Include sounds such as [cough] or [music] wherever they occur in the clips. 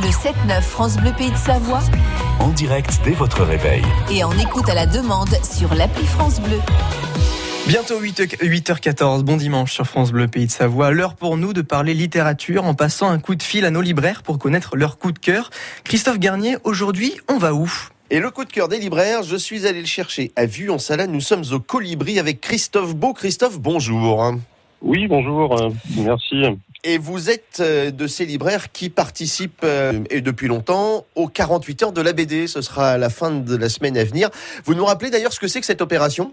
Le 7-9 France Bleu Pays de Savoie. En direct dès votre réveil. Et en écoute à la demande sur l'appli France Bleu. Bientôt 8h14, bon dimanche sur France Bleu Pays de Savoie. L'heure pour nous de parler littérature en passant un coup de fil à nos libraires pour connaître leur coup de cœur. Christophe Garnier, aujourd'hui, on va où? Et le coup de cœur des libraires, je suis allé le chercher à Vue en Salade. Nous sommes au Colibri avec Christophe Beau. Christophe, bonjour. Oui, bonjour. Merci. Et vous êtes euh, de ces libraires qui participent, euh, et depuis longtemps, aux 48 heures de la BD. Ce sera à la fin de la semaine à venir. Vous nous rappelez d'ailleurs ce que c'est que cette opération?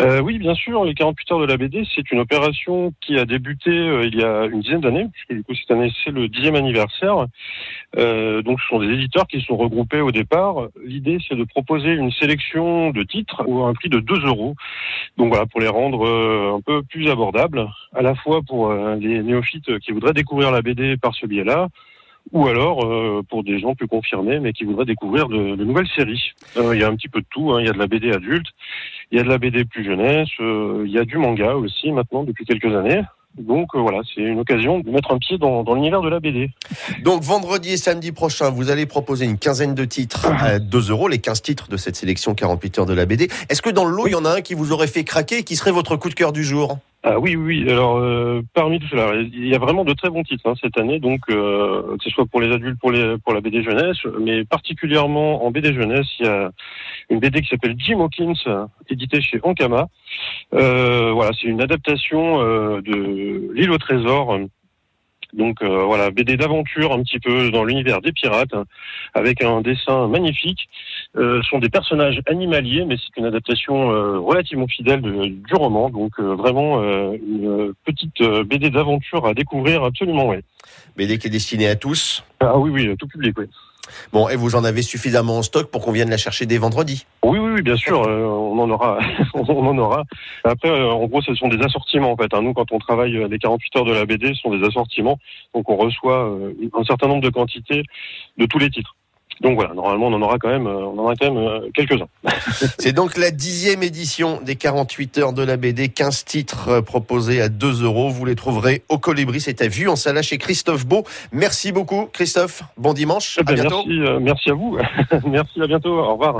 Euh, oui, bien sûr. Les 48 heures de la BD, c'est une opération qui a débuté euh, il y a une dizaine d'années, puisque du coup cette année c'est le dixième anniversaire. Euh, donc ce sont des éditeurs qui sont regroupés au départ. L'idée c'est de proposer une sélection de titres ou un prix de 2 euros. Donc voilà, pour les rendre euh, un peu plus abordables, à la fois pour euh, les néophytes qui voudraient découvrir la BD par ce biais-là, ou alors euh, pour des gens plus confirmés mais qui voudraient découvrir de, de nouvelles séries. Euh, il y a un petit peu de tout, hein. il y a de la BD adulte, il y a de la BD plus jeunesse, euh, il y a du manga aussi maintenant depuis quelques années. Donc voilà, c'est une occasion de mettre un pied dans, dans l'univers de la BD. Donc vendredi et samedi prochain, vous allez proposer une quinzaine de titres à [clears throat] 2 euros, les 15 titres de cette sélection 48 heures de la BD. Est-ce que dans le lot, il y en a un qui vous aurait fait craquer et qui serait votre coup de cœur du jour? Ah oui, oui. Alors euh, parmi tout cela, il y a vraiment de très bons titres hein, cette année, donc euh, que ce soit pour les adultes, pour les pour la BD jeunesse, mais particulièrement en BD jeunesse, il y a une BD qui s'appelle Jim Hawkins, éditée chez Ankama. Euh, voilà, c'est une adaptation de L'île au trésor donc euh, voilà, BD d'aventure un petit peu dans l'univers des pirates, hein, avec un dessin magnifique. Euh, ce sont des personnages animaliers, mais c'est une adaptation euh, relativement fidèle de, du roman. Donc euh, vraiment une petite BD d'aventure à découvrir absolument. Ouais. BD qui est destinée à tous Ah oui, oui, tout public. Oui. Bon, et vous en avez suffisamment en stock pour qu'on vienne la chercher dès vendredi? Oui, oui, oui bien sûr, euh, on en aura, [laughs] on en aura. Après, euh, en gros, ce sont des assortiments en fait. Hein. Nous, quand on travaille euh, les 48 heures de la BD, ce sont des assortiments, donc on reçoit un certain nombre de quantités de tous les titres. Donc voilà, normalement, on en aura quand même, on en aura quand même quelques-uns. [laughs] C'est donc la dixième édition des 48 heures de la BD, 15 titres proposés à 2 euros. Vous les trouverez au Colibri, c'est à vue en salle chez Christophe Beau. Merci beaucoup, Christophe. Bon dimanche. Eh ben, à bientôt. merci, euh, merci à vous. [laughs] merci, à bientôt. Au revoir.